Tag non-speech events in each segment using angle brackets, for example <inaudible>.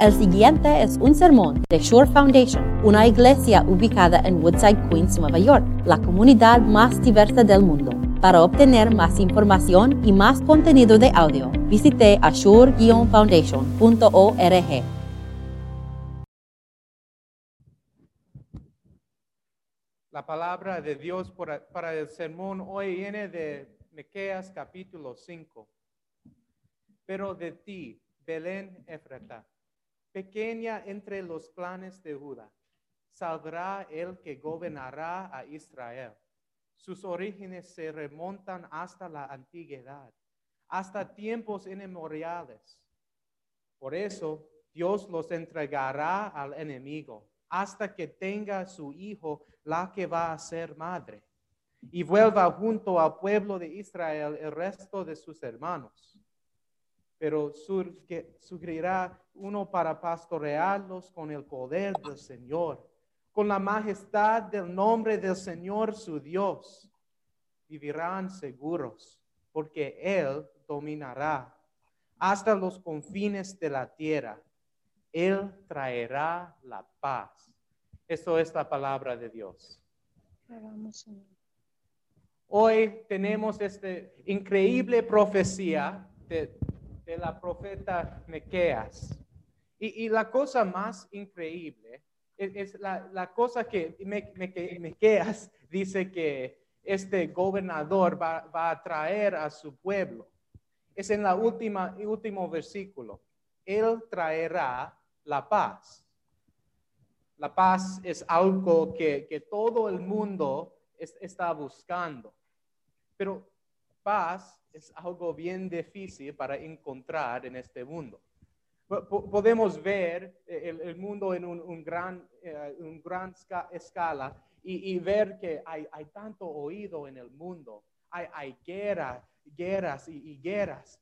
El siguiente es un sermón de Shore Foundation, una iglesia ubicada en Woodside, Queens, Nueva York, la comunidad más diversa del mundo. Para obtener más información y más contenido de audio, visite ashore-foundation.org. La palabra de Dios para, el sermón hoy viene de Miqueas capítulo 5. Pero de ti, Belén Efrata, pequeña entre los clanes de Judá, saldrá el que gobernará a Israel. Sus orígenes se remontan hasta la antigüedad, hasta tiempos inmemoriales. Por eso Dios los entregará al enemigo hasta que tenga su hijo la que va a ser madre y vuelva junto al pueblo de Israel el resto de sus hermanos. Pero surgirá uno para pastorearlos con el poder del Señor, con la majestad del nombre del Señor su Dios. Vivirán seguros, porque Él dominará hasta los confines de la tierra él traerá la paz. Esto es la palabra de Dios. Hoy tenemos esta increíble profecía de, la profeta Mequeas. Y, la cosa más increíble es, la, cosa que Mequeas dice que este gobernador va, va, a traer a su pueblo. Es en la última, último versículo. Él traerá la paz. La paz es algo que, todo el mundo está buscando. Pero paz es algo bien difícil para encontrar en este mundo. Podemos ver el, mundo en un, gran, eh, un gran escala y, ver que hay, tanto oído en el mundo. Hay, guerras, guerras y, y guerras.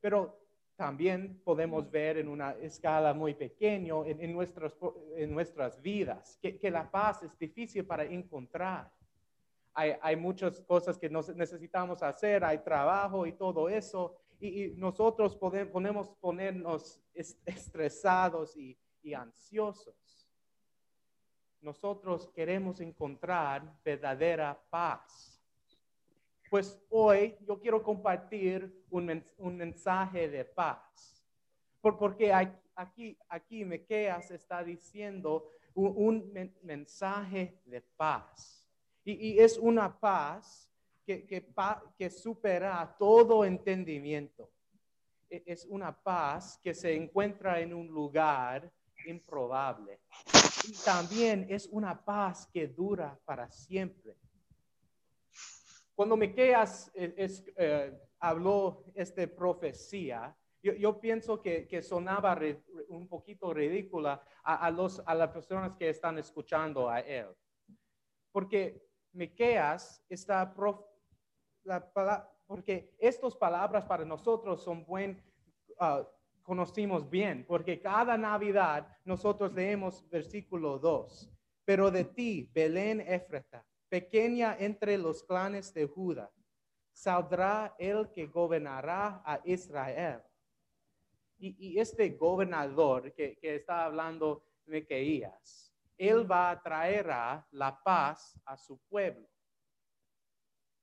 Pero también podemos ver en una escala muy pequeña en, nuestras, en nuestras vidas que, la paz es difícil para encontrar. Hay, muchas cosas que necesitamos hacer, hay trabajo y todo eso, y, nosotros podemos, ponernos estresados y, y ansiosos. Nosotros queremos encontrar verdadera paz pues hoy yo quiero compartir un, mensaje de paz. porque aquí, aquí Mequeas está diciendo un, mensaje de paz. Y, es una paz que, que, supera todo entendimiento. E, es una paz que se encuentra en un lugar improbable. Y también es una paz que dura para siempre. Cuando Miqueas eh, eh, habló esta profecía, yo, pienso que, sonaba un poquito ridícula a, los, a las personas que están escuchando a él. Porque Miqueas está, porque estas palabras para nosotros son buen, uh, conocimos bien, porque cada Navidad nosotros leemos versículo 2, pero de ti, Belén Efrata, pequeña entre los clanes de Judá, saldrá el que gobernará a Israel. Y, este gobernador que, está hablando Mequeías, él va a traer la paz a su pueblo.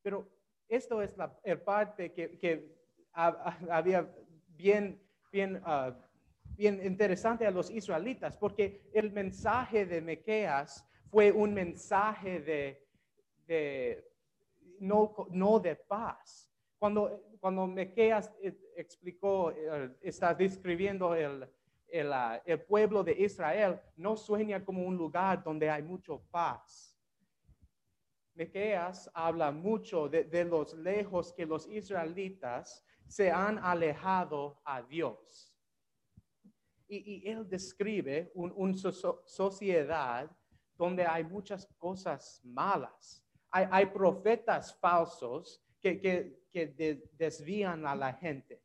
Pero esto es la parte que, había bien, bien, ah, bien interesante a los israelitas, porque el mensaje de Mequeas fue un mensaje de, no, no de paz. Cuando, cuando Mequeas explicó, eh, está describiendo el, el, ah, el, pueblo de Israel, no sueña como un lugar donde hay mucho paz. Mequeas habla mucho de, de los lejos que los israelitas se han alejado a Dios. Y, y él describe una un sociedad donde hay muchas cosas malas hay, profetas falsos que, desvían a la gente.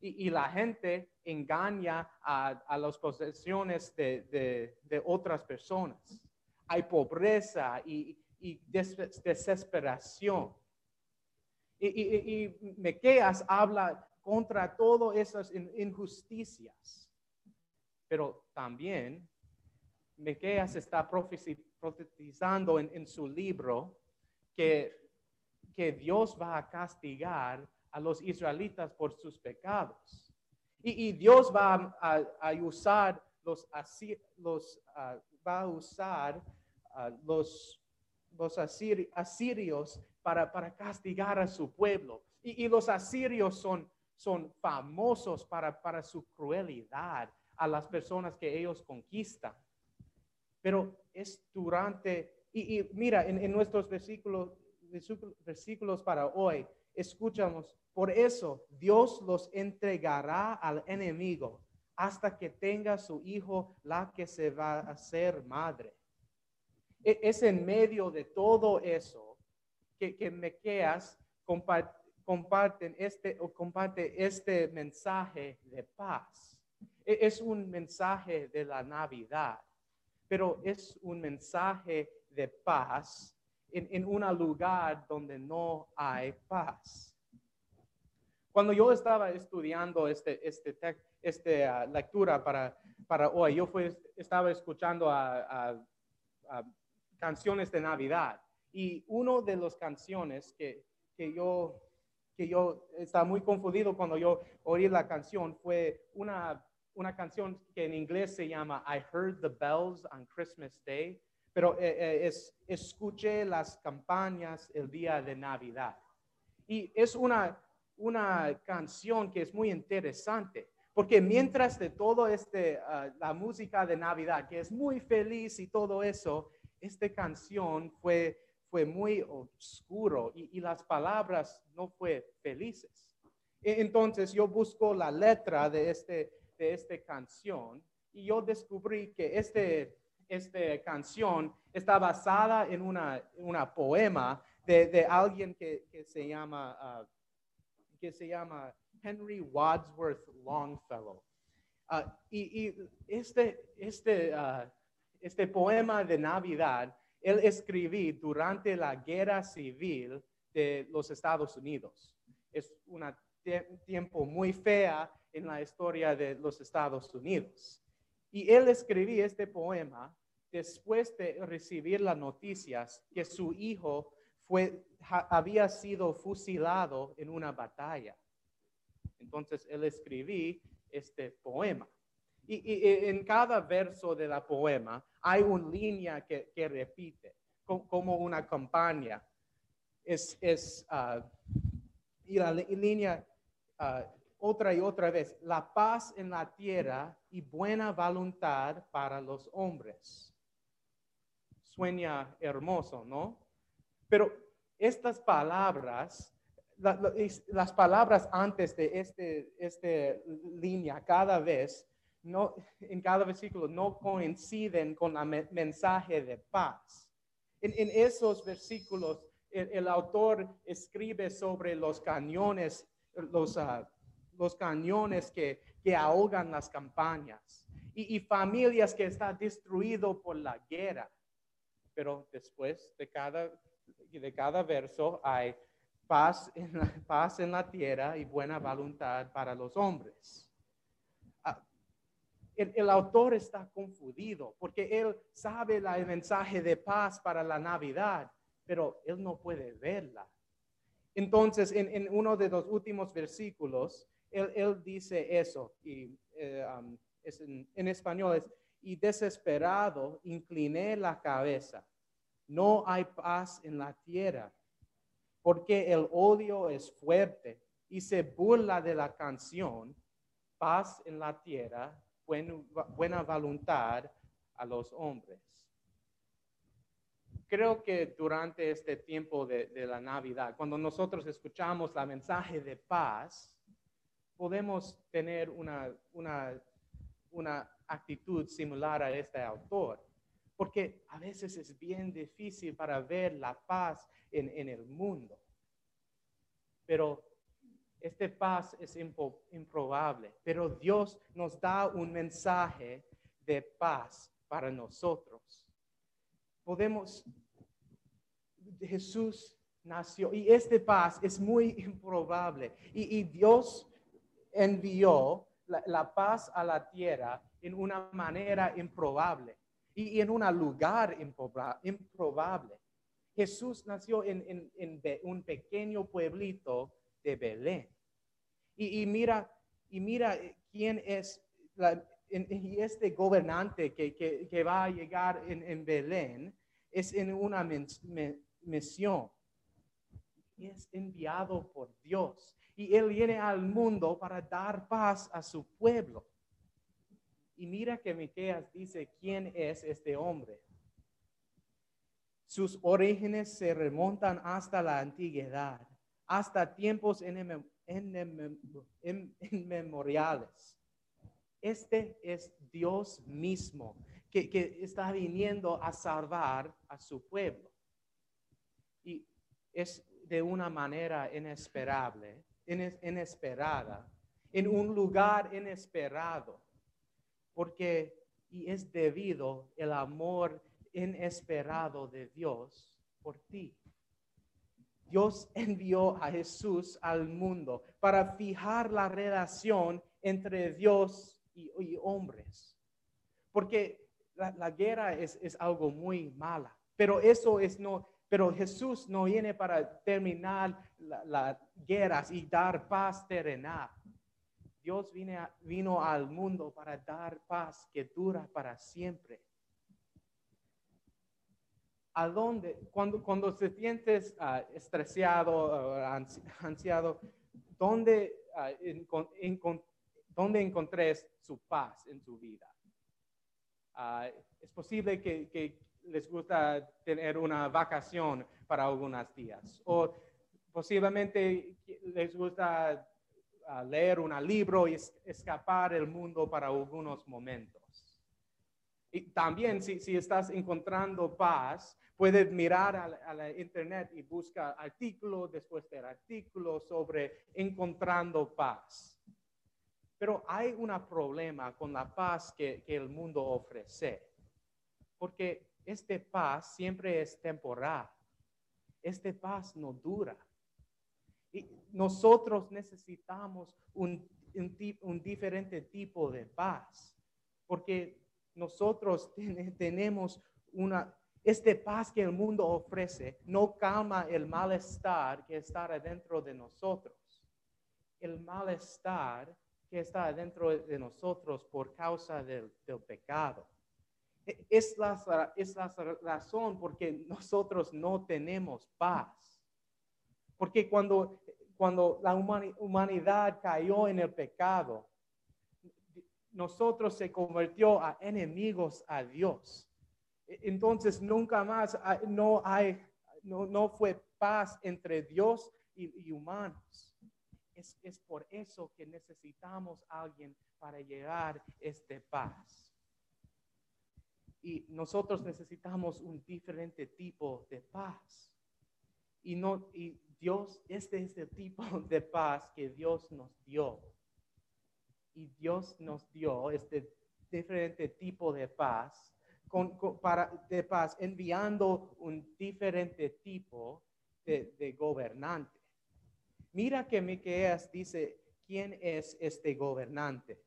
Y, la gente engaña a, las posesiones de, otras personas. Hay pobreza y, desesperación. Y, y, Mequeas habla contra todas esas injusticias. Pero también Miqueas está profetizando en, en su libro que, que Dios va a castigar a los israelitas por sus pecados. Y, y Dios va a, a- a usar los, los ah, va a usar ah, los, los asiri- asirios para, para castigar a su pueblo. Y, y los asirios son, son famosos para, para su crueldad a las personas que ellos conquistan. Pero es durante, y, y mira, en, en nuestros versículos- versículos para hoy, escuchamos, por eso Dios los entregará al enemigo hasta que tenga su hijo la que se va a ser madre. E- Es en medio de todo eso que, que Miqueas compa- comparten este, o comparte este mensaje de paz. E- Es un mensaje de la Navidad, pero es un mensaje de paz en, en un lugar donde no hay paz. Cuando yo estaba estudiando este, este, este, ah, lectura para, para hoy, yo fui, estaba escuchando a, a- a canciones de Navidad y uno de las canciones que, que yo que yo estaba muy confundido cuando yo oí la canción fue una, una canción que en inglés se llama I Heard the Bells on Christmas Day, pero eh, eh, es escuché las campañas el día de Navidad. Y es una, una canción que es muy interesante, porque mientras de todo este, ah, la música de Navidad, que es muy feliz y todo eso, esta canción fue, fue muy oscuro y, y las palabras no fue felices. E- Entonces yo busco la letra de, este, de esta canción y yo descubrí que este, esta canción está basada en una, una poema de, de alguien que, se llama, ah, que se llama Henry Wadsworth Longfellow. Ah, y, este, este, ah, este poema de Navidad, él escribí durante la guerra civil de los Estados Unidos. Es un tiempo muy fea en la historia de los Estados Unidos. Y él escribí este poema después de recibir las noticias que su hijo fue, ha- había sido fusilado en una batalla. Entonces él escribí este poema. Y, y- y en cada verso de la poema hay una línea que, que repite, co- como una campaña. Es, es, ah, y la línea ah, otra y otra vez, la paz en la tierra y buena voluntad para los hombres. Sueña hermoso, ¿no? Pero estas palabras, las palabras antes de este, este línea, cada vez, no, en cada versículo, no coinciden con el mensaje de paz. En, esos versículos, el, el autor escribe sobre los cañones, los, ah, los cañones que, que ahogan las campañas y, y familias que están destruidas por la guerra. Pero después de cada, de cada verso hay paz en, la, <laughs> paz en la tierra y buena voluntad para los hombres. Ah, el, autor está confundido porque él sabe el mensaje de paz para la Navidad, pero él no puede verla. Entonces, en, uno de los últimos versículos, él, él dice eso, y eh, um, es en, en español es, y desesperado incliné la cabeza. No hay paz en la tierra, porque el odio es fuerte y se burla de la canción, paz en la tierra, buen- buena voluntad a los hombres creo que durante este tiempo de, de la Navidad, cuando nosotros escuchamos la mensaje de paz, podemos tener una, una, una actitud similar a este autor. Porque a veces es bien difícil para ver la paz en, en el mundo. Pero este paz es impo- improbable. Pero Dios nos da un mensaje de paz para nosotros podemos, Jesús nació y este paz es muy improbable y, y Dios envió la, la paz a la tierra en una manera improbable y, y en un lugar improba- improbable. Jesús nació en, en- en un pequeño pueblito de Belén. Y, y mira, y mira quién es la- y este gobernante que, que- que va a llegar en, en Belén es en una misión. Es enviado por Dios. Y él viene al mundo para dar paz a su pueblo. Y mira que Miqueas dice quién es este hombre. Sus orígenes se remontan hasta la antigüedad, hasta tiempos in- inmemoriales. Este es Dios mismo que, que está viniendo a salvar a su pueblo. Y es de una manera inesperable, ines- inesperada, en un lugar inesperado, porque y es debido el amor inesperado de Dios por ti. Dios envió a Jesús al mundo para fijar la relación entre Dios y, hombres. Porque la, la guerra es, es algo muy mala, pero eso es no, pero Jesús no viene para terminar la- las guerras y dar paz terrenal. Dios vine vino al mundo para dar paz que dura para siempre. ¿A dónde? Cuando, cuando te sientes ah, estresado, ah, ansi- ansiado, ¿dónde, ah, encon- encon- ¿dónde encontré su paz en su vida? Ah, es posible que, que les gusta tener una vacación para algunos días o posiblemente les gusta ah, leer un libro y es- escapar del mundo para algunos momentos. Y también si, si estás encontrando paz, puedes mirar a a la internet y buscar artículo después de artículo sobre encontrando paz. Pero hay un problema con la paz que, que el mundo ofrece, porque este paz siempre es temporal. Este paz no dura. Y nosotros necesitamos un, un un diferente tipo de paz, porque nosotros <laughs> ten- tenemos una, este paz que el mundo ofrece no calma el malestar que está adentro de nosotros. El malestar que está dentro de nosotros por causa del, del pecado. E- Es la, es la razón porque nosotros no tenemos paz. Porque cuando, cuando la humani- humanidad cayó en el pecado, nosotros se convirtió a enemigos a Dios. E- Entonces nunca más no hay, no, no fue paz entre Dios y, humanos. Es, es por eso que necesitamos a alguien para llegar este paz. Y nosotros necesitamos un diferente tipo de paz. Y, no, y Dios, este es el tipo <laughs> de paz que Dios nos dio. Y Dios nos dio este diferente tipo de paz, para, de paz, enviando un diferente tipo de, de gobernante. Mira que Miqueas dice, ¿quién es este gobernante?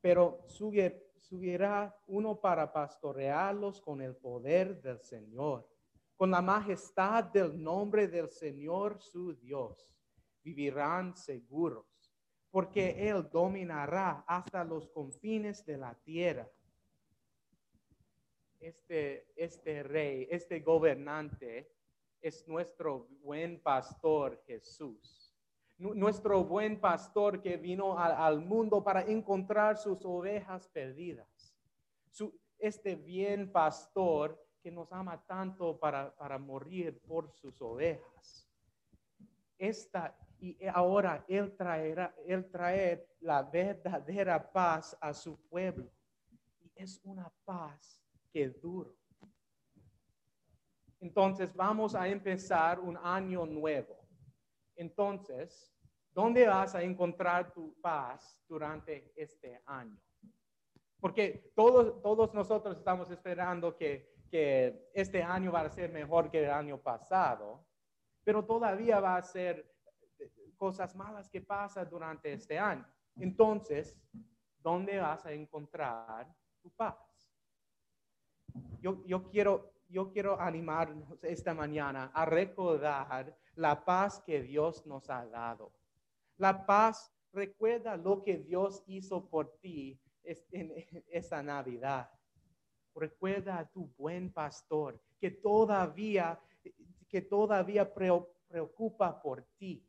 Pero subir- subirá uno para pastorearlos con el poder del Señor, con la majestad del nombre del Señor su Dios. Vivirán seguros, porque Él dominará hasta los confines de la tierra. Este, este rey, este gobernante es nuestro buen pastor Jesús. Nu- Nuestro buen pastor que vino al, al mundo para encontrar sus ovejas perdidas. Su- este bien pastor que nos ama tanto para, para morir por sus ovejas. Esta, y ahora Él traerá, Él traer la verdadera paz a su pueblo. Y es una paz que dura. Entonces vamos a empezar un año nuevo. Entonces, ¿dónde vas a encontrar tu paz durante este año? Porque todos, todos nosotros estamos esperando que, que este año va a ser mejor que el año pasado, pero todavía va a ser eh, cosas malas que pasan durante este año. Entonces, ¿dónde vas a encontrar tu paz? Yo, yo quiero, yo quiero animarnos esta mañana a recordar la paz que Dios nos ha dado. La paz, recuerda lo que Dios hizo por ti en esa Navidad. Recuerda a tu buen pastor que todavía, que todavía preocupa por ti.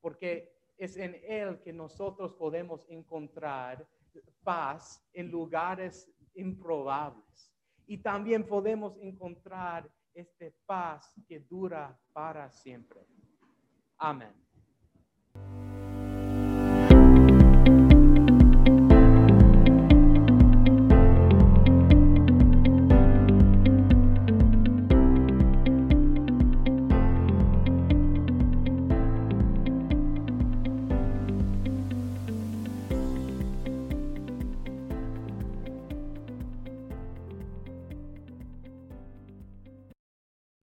Porque es en Él que nosotros podemos encontrar paz en lugares improbables. Y también podemos encontrar este paz que dura para siempre. Amén.